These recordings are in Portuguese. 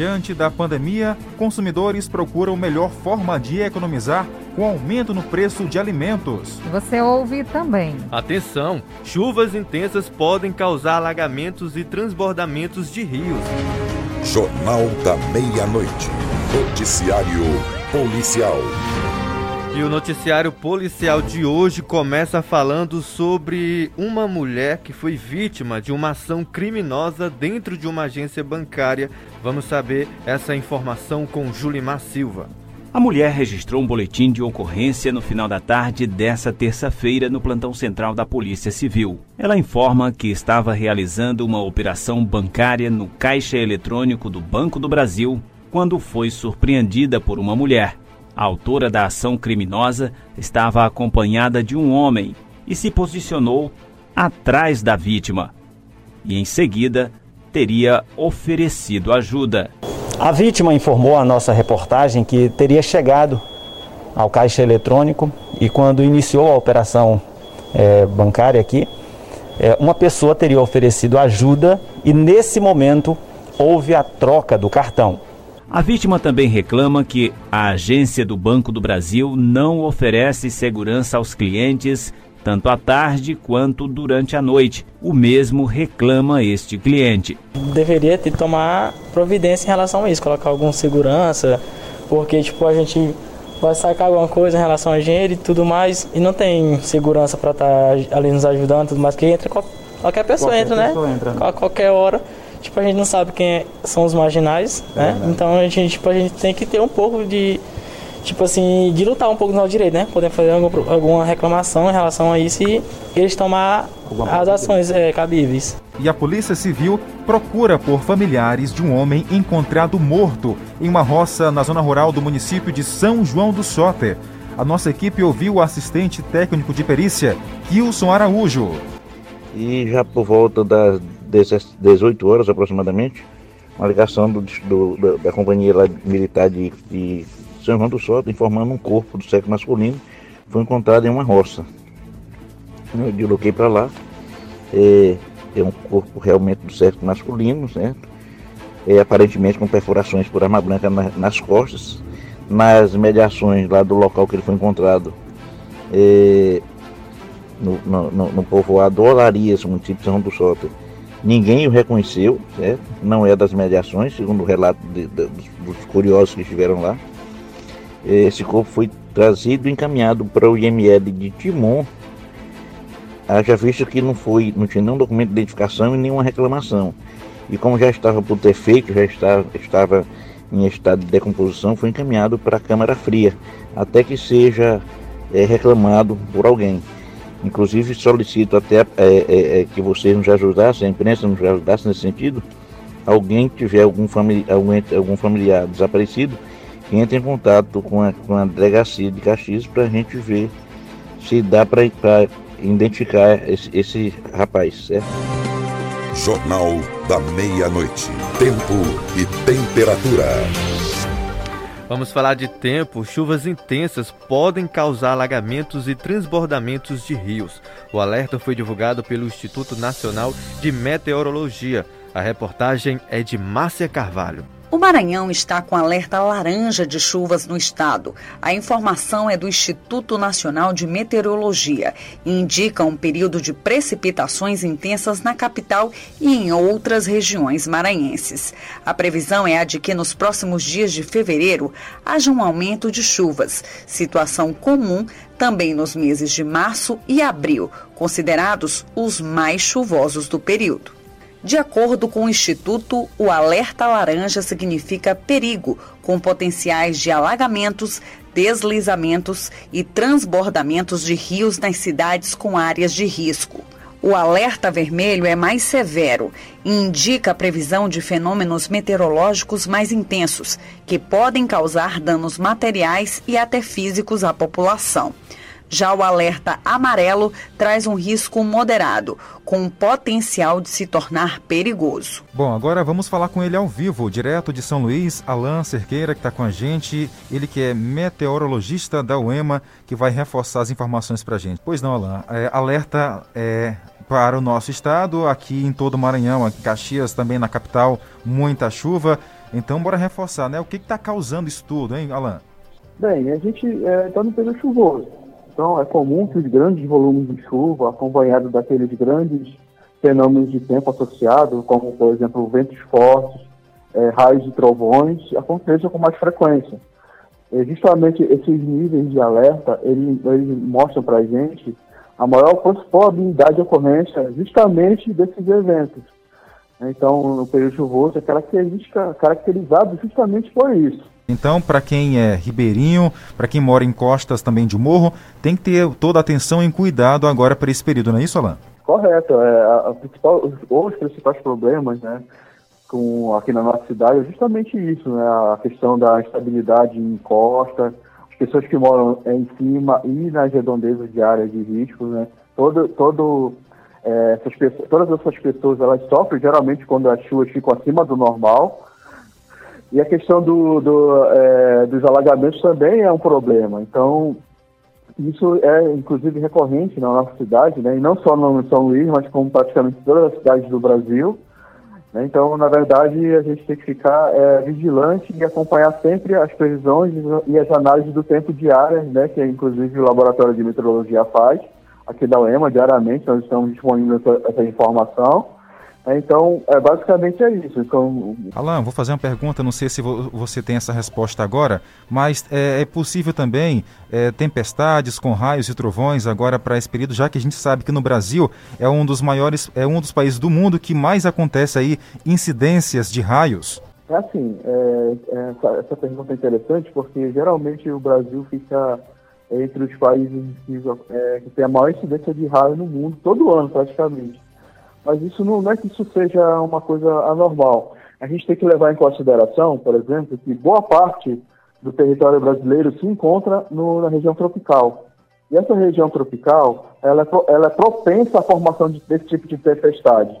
Diante da pandemia, consumidores procuram melhor forma de economizar com aumento no preço de alimentos. Você ouve também. Atenção! Chuvas intensas podem causar alagamentos e transbordamentos de rios. Jornal da Meia-Noite. Noticiário Policial. E o noticiário policial de hoje começa falando sobre uma mulher que foi vítima de uma ação criminosa dentro de uma agência bancária. Vamos saber essa informação com Julimar Silva. A mulher registrou um boletim de ocorrência no final da tarde dessa terça-feira no plantão central da Polícia Civil. Ela informa que estava realizando uma operação bancária no caixa eletrônico do Banco do Brasil quando foi surpreendida por uma mulher. A autora da ação criminosa estava acompanhada de um homem e se posicionou atrás da vítima. E em seguida teria oferecido ajuda. A vítima informou à nossa reportagem que teria chegado ao caixa eletrônico e quando iniciou a operação é, bancária aqui, é, uma pessoa teria oferecido ajuda e nesse momento houve a troca do cartão. A vítima também reclama que a agência do Banco do Brasil não oferece segurança aos clientes tanto à tarde quanto durante a noite. O mesmo reclama este cliente. Deveria ter tomar providência em relação a isso, colocar alguma segurança, porque tipo a gente vai sacar alguma coisa em relação a dinheiro e tudo mais e não tem segurança para estar tá ali nos ajudando, tudo mais que entra qualquer pessoa qualquer entra, né? pessoa né? Entra, né? qualquer hora. Tipo, a gente não sabe quem é, são os marginais, né? Então a gente, tipo, a gente tem que ter um pouco de tipo assim, de lutar um pouco no nosso direito, né? Poder fazer alguma, alguma reclamação em relação a isso e eles tomar as ações é, cabíveis. E a Polícia Civil procura por familiares de um homem encontrado morto em uma roça na zona rural do município de São João do Soter. A nossa equipe ouviu o assistente técnico de perícia, Kilson Araújo. E já por volta das 18 horas aproximadamente, uma ligação do, do, da companhia militar de, de são João do Soto, informando um corpo do sexo masculino foi encontrado em uma roça. Eu desloquei para lá. É, é, um corpo realmente do sexo masculino, certo? É, aparentemente com perfurações por arma branca na, nas costas. Nas mediações lá do local que ele foi encontrado, é, no, no, no, povoado Olarias, município de São do Soto, ninguém o reconheceu, certo? Não é das mediações, segundo o relato de, de, dos, curiosos que estiveram lá. Esse corpo foi trazido e encaminhado para o IML de Timon, haja visto que não, foi, não tinha nenhum documento de identificação e nenhuma reclamação. E como já estava por defeito, já estava, estava em estado de decomposição, foi encaminhado para a Câmara Fria, até que seja é, reclamado por alguém. Inclusive solicito até é, é, que vocês nos ajudassem, a imprensa nos ajudasse nesse sentido, alguém tiver algum, famili algum, algum familiar desaparecido, entre em contato com a, com a delegacia de Caxias para a gente ver se dá para identificar esse, esse rapaz, certo? Jornal da Meia-Noite. Tempo e temperatura. Vamos falar de tempo. Chuvas intensas podem causar alagamentos e transbordamentos de rios. O alerta foi divulgado pelo Instituto Nacional de Meteorologia. A reportagem é de Márcia Carvalho. O Maranhão está com alerta laranja de chuvas no estado. A informação é do Instituto Nacional de Meteorologia e indica um período de precipitações intensas na capital e em outras regiões maranhenses. A previsão é a de que nos próximos dias de fevereiro haja um aumento de chuvas, situação comum também nos meses de março e abril, considerados os mais chuvosos do período. De acordo com o Instituto, o alerta laranja significa perigo, com potenciais de alagamentos, deslizamentos e transbordamentos de rios nas cidades com áreas de risco. O alerta vermelho é mais severo e indica a previsão de fenômenos meteorológicos mais intensos, que podem causar danos materiais e até físicos à população. Já o alerta amarelo traz um risco moderado, com o potencial de se tornar perigoso. Bom, agora vamos falar com ele ao vivo, direto de São Luís, Alain Cerqueira, que está com a gente. Ele que é meteorologista da UEMA, que vai reforçar as informações para a gente. Pois não, Alain, é, alerta é, para o nosso estado, aqui em todo o Maranhão, aqui em Caxias, também na capital, muita chuva. Então, bora reforçar, né? O que está causando isso tudo, hein, Alan? Bem, a gente está é, tá no período chuvoso. Então, é comum que os grandes volumes de chuva, acompanhados daqueles grandes fenômenos de tempo associados, como, por exemplo, ventos fortes, é, raios e trovões, aconteçam com mais frequência. E justamente esses níveis de alerta, eles, eles mostram para a gente a maior probabilidade de ocorrência justamente desses eventos. Então, no período chuvoso é característica, caracterizado justamente por isso. Então, para quem é ribeirinho, para quem mora em costas também de morro, tem que ter toda a atenção e cuidado agora para esse período, não é isso, Alain? Correto. É, a, principal, os, principais problemas né, com, aqui na nossa cidade é justamente isso, né, a questão da instabilidade em costa, as pessoas que moram em cima e nas redondezas de áreas de risco, né, todo, todo é, essas todas essas pessoas elas sofrem geralmente quando as chuvas ficam acima do normal. E a questão do, do é, dos alagamentos também é um problema. Então, isso é inclusive recorrente na nossa cidade, né? e não só no São Luís, mas como praticamente todas as cidades do Brasil. Né? Então, na verdade, a gente tem que ficar é, vigilante e acompanhar sempre as previsões e as análises do tempo diárias, né? que inclusive o Laboratório de Meteorologia faz aqui da UEMA, diariamente, nós estamos disponíveis essa, essa informação. É, então, é, basicamente é isso. Então... Alan, vou fazer uma pergunta, não sei se você tem essa resposta agora, mas é, é possível também é, tempestades com raios e trovões agora para esse período, já que a gente sabe que no Brasil é um dos maiores, é um dos países do mundo que mais acontece aí incidências de raios? É assim, é, é, essa, essa pergunta é interessante porque geralmente o Brasil fica entre os países que, que tem a maior incidência de raio no mundo, todo ano praticamente. Mas isso não, não, é que isso seja uma coisa anormal. A gente tem que levar em consideração, por exemplo, que boa parte do território brasileiro se encontra no, na região tropical. E essa região tropical, ela é, ela é propensa à formação de, desse tipo de tempestade.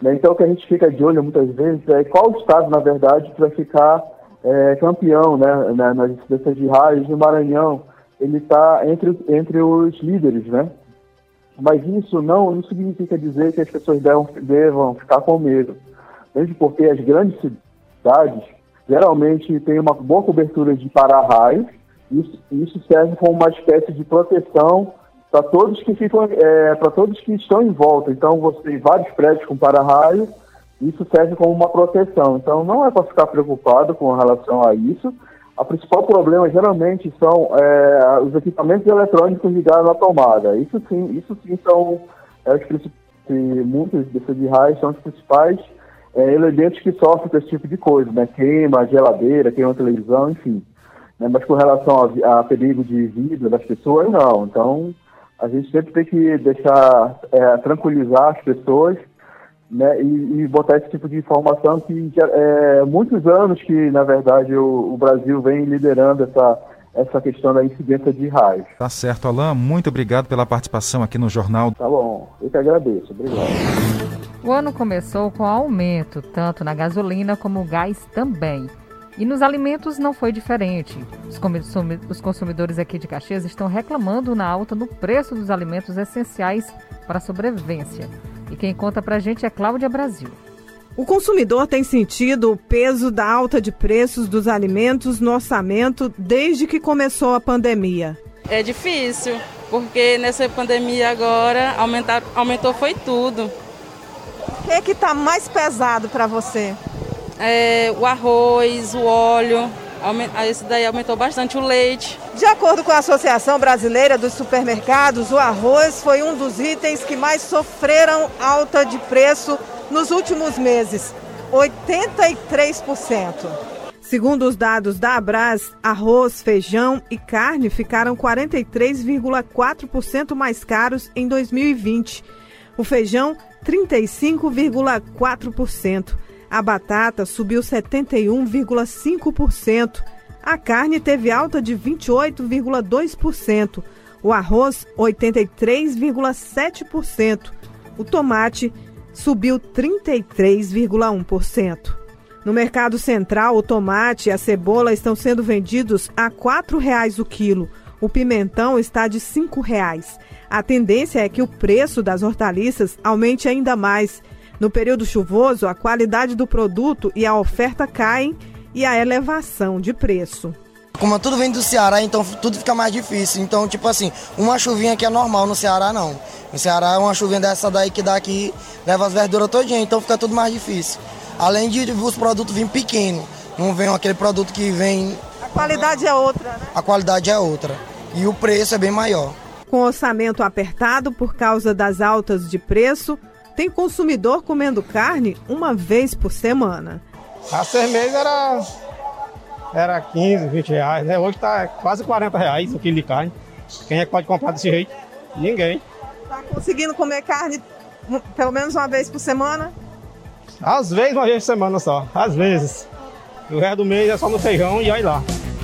Né? Então, o que a gente fica de olho muitas vezes é qual estado, na verdade, que vai ficar é, campeão né, nas incidências de raios no Maranhão, ele está entre, entre os líderes, né? Mas isso não, não significa dizer que as pessoas devam, devam ficar com medo. Mesmo porque as grandes cidades geralmente têm uma boa cobertura de para-raios, isso, isso serve como uma espécie de proteção para todos que ficam, é, para todos que estão em volta. Então você tem vários prédios com para-raio, isso serve como uma proteção. Então não é para ficar preocupado com relação a isso, o principal problema geralmente são é, os equipamentos eletrônicos ligados na tomada. Isso sim, isso sim são é, os principais, muitos desses de raios são os principais é, elementos que sofrem com esse tipo de coisa, né? Queima, geladeira, queima televisão, enfim. Né? Mas com relação a, a, perigo de vida das pessoas, não. Então, a gente sempre tem que deixar, é, tranquilizar as pessoas né, e, e, botar esse tipo de informação que é muitos anos que, na verdade, o, o, Brasil vem liderando essa, essa questão da incidência de raios. Tá certo, Alain. Muito obrigado pela participação aqui no Jornal. Tá bom, eu que agradeço. Obrigado. O ano começou com aumento, tanto na gasolina como gás também. E nos alimentos não foi diferente. Os consumidores aqui de Caxias estão reclamando na alta no preço dos alimentos essenciais para a sobrevivência. Quem conta pra gente é Cláudia Brasil. O consumidor tem sentido o peso da alta de preços dos alimentos no orçamento desde que começou a pandemia. É difícil, porque nessa pandemia agora aumentar, aumentou foi tudo. O que é que está mais pesado para você? É, o arroz, o óleo, esse daí aumentou bastante o leite. De acordo com a Associação Brasileira dos Supermercados, o arroz foi um dos itens que mais sofreram alta de preço nos últimos meses, 83%. Segundo os dados da Abras, arroz, feijão e carne ficaram 43,4% mais caros em 2020. O feijão, 35,4%. A batata subiu 71,5%. A carne teve alta de 28,2%. O arroz, 83,7%. O tomate subiu 33,1%. No mercado central, o tomate e a cebola estão sendo vendidos a R$ 4,00 o quilo. O pimentão está de R$ 5,00. A tendência é que o preço das hortaliças aumente ainda mais no período chuvoso, a qualidade do produto e a oferta caem e a elevação de preço. Como tudo vem do Ceará, então tudo fica mais difícil. Então, tipo assim, uma chuvinha que é normal, no Ceará não. No Ceará, uma chuvinha dessa daí que dá aqui, leva as verduras todinha, então fica tudo mais difícil. Além de os produtos virem pequenos, não vem aquele produto que vem... A qualidade é outra, né? A qualidade é outra. E o preço é bem maior. Com orçamento apertado por causa das altas de preço, tem consumidor comendo carne uma vez por semana. A cerveja era era 15, 20 reais, né? Hoje está quase 40 reais o quilo de carne. Quem é que pode comprar desse jeito? Ninguém. Está conseguindo comer carne pelo menos uma vez por semana? Às vezes, uma vez por semana só. Às vezes. O resto do mês é só no feijão e olha lá.